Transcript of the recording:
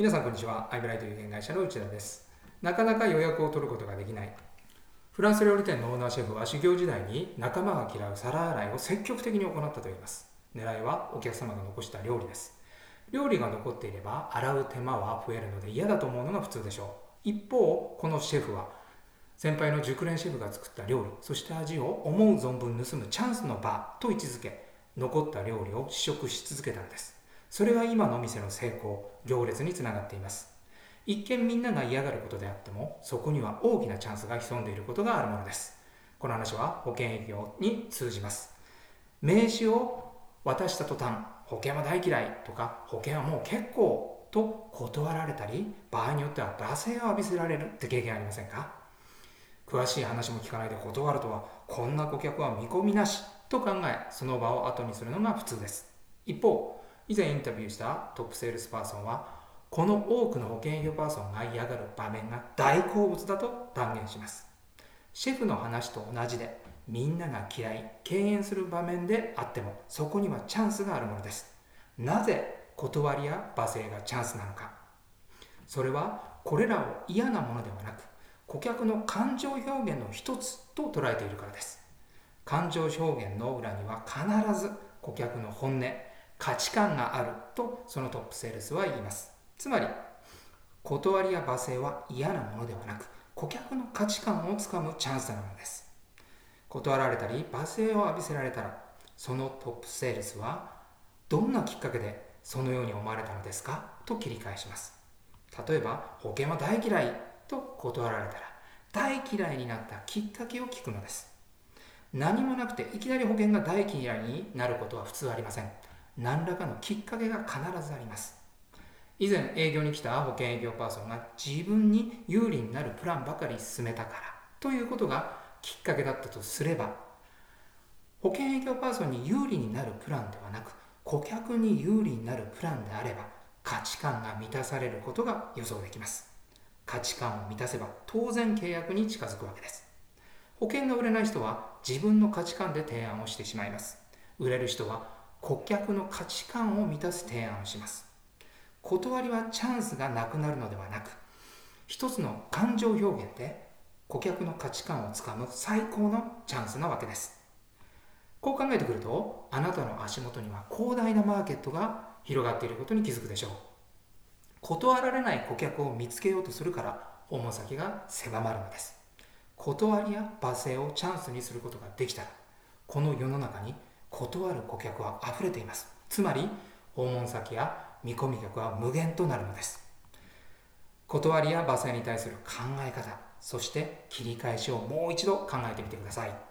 皆さんこんにちは。アイブライト有限会社の内田です。なかなか予約を取ることができない。フランス料理店のオーナーシェフは修行時代に仲間が嫌う皿洗いを積極的に行ったといいます。狙いはお客様が残した料理です。料理が残っていれば洗う手間は増えるので嫌だと思うのが普通でしょう。一方このシェフは先輩の熟練シェフが作った料理そして味を思う存分盗むチャンスの場と位置づけ残った料理を試食し続けたのです。それが今のお店の成功、行列につながっています。一見みんなが嫌がることであっても、そこには大きなチャンスが潜んでいることがあるものです。この話は保険営業に通じます。名刺を渡した途端、保険は大嫌いとか、保険はもう結構と断られたり、場合によっては罵声を浴びせられるって経験ありませんか？詳しい話も聞かないで断るとは、こんな顧客は見込みなしと考え、その場を後にするのが普通です。一方、以前インタビューしたトップセールスパーソンはこの多くの保険営業パーソンが嫌がる場面が大好物だと断言します。シェフの話と同じでみんなが嫌い敬遠する場面であってもそこにはチャンスがあるものです。なぜ断りや罵声がチャンスなのか。それはこれらを嫌なものではなく顧客の感情表現の一つと捉えているからです。感情表現の裏には必ず顧客の本音価値観があるとそのトップセールスは言います。つまり断りや罵声は嫌なものではなく顧客の価値観をつかむチャンスなのです。断られたり罵声を浴びせられたらそのトップセールスはどんなきっかけでそのように思われたのですか？と切り返します。例えば保険は大嫌いと断られたら大嫌いになったきっかけを聞くのです。何もなくていきなり保険が大嫌いになることは普通ありません。何らかのきっかけが必ずあります。以前営業に来た保険営業パーソンが自分に有利になるプランばかり進めたからということがきっかけだったとすれば保険営業パーソンに有利になるプランではなく顧客に有利になるプランであれば価値観が満たされることが予想できます。価値観を満たせば当然契約に近づくわけです。保険が売れない人は自分の価値観で提案をしてしまいます。売れる人は顧客の価値観を満たす提案をします。断りはチャンスがなくなるのではなく一つの感情表現で顧客の価値観をつかむ最高のチャンスなわけです。こう考えてくるとあなたの足元には広大なマーケットが広がっていることに気づくでしょう。断られない顧客を見つけようとするから訪問先が狭まるのです。断りや罵声をチャンスにすることができたらこの世の中に断る顧客は溢れています。つまり訪問先や見込み客は無限となるのです。断りや罵声に対する考え方そして切り返しをもう一度考えてみてください。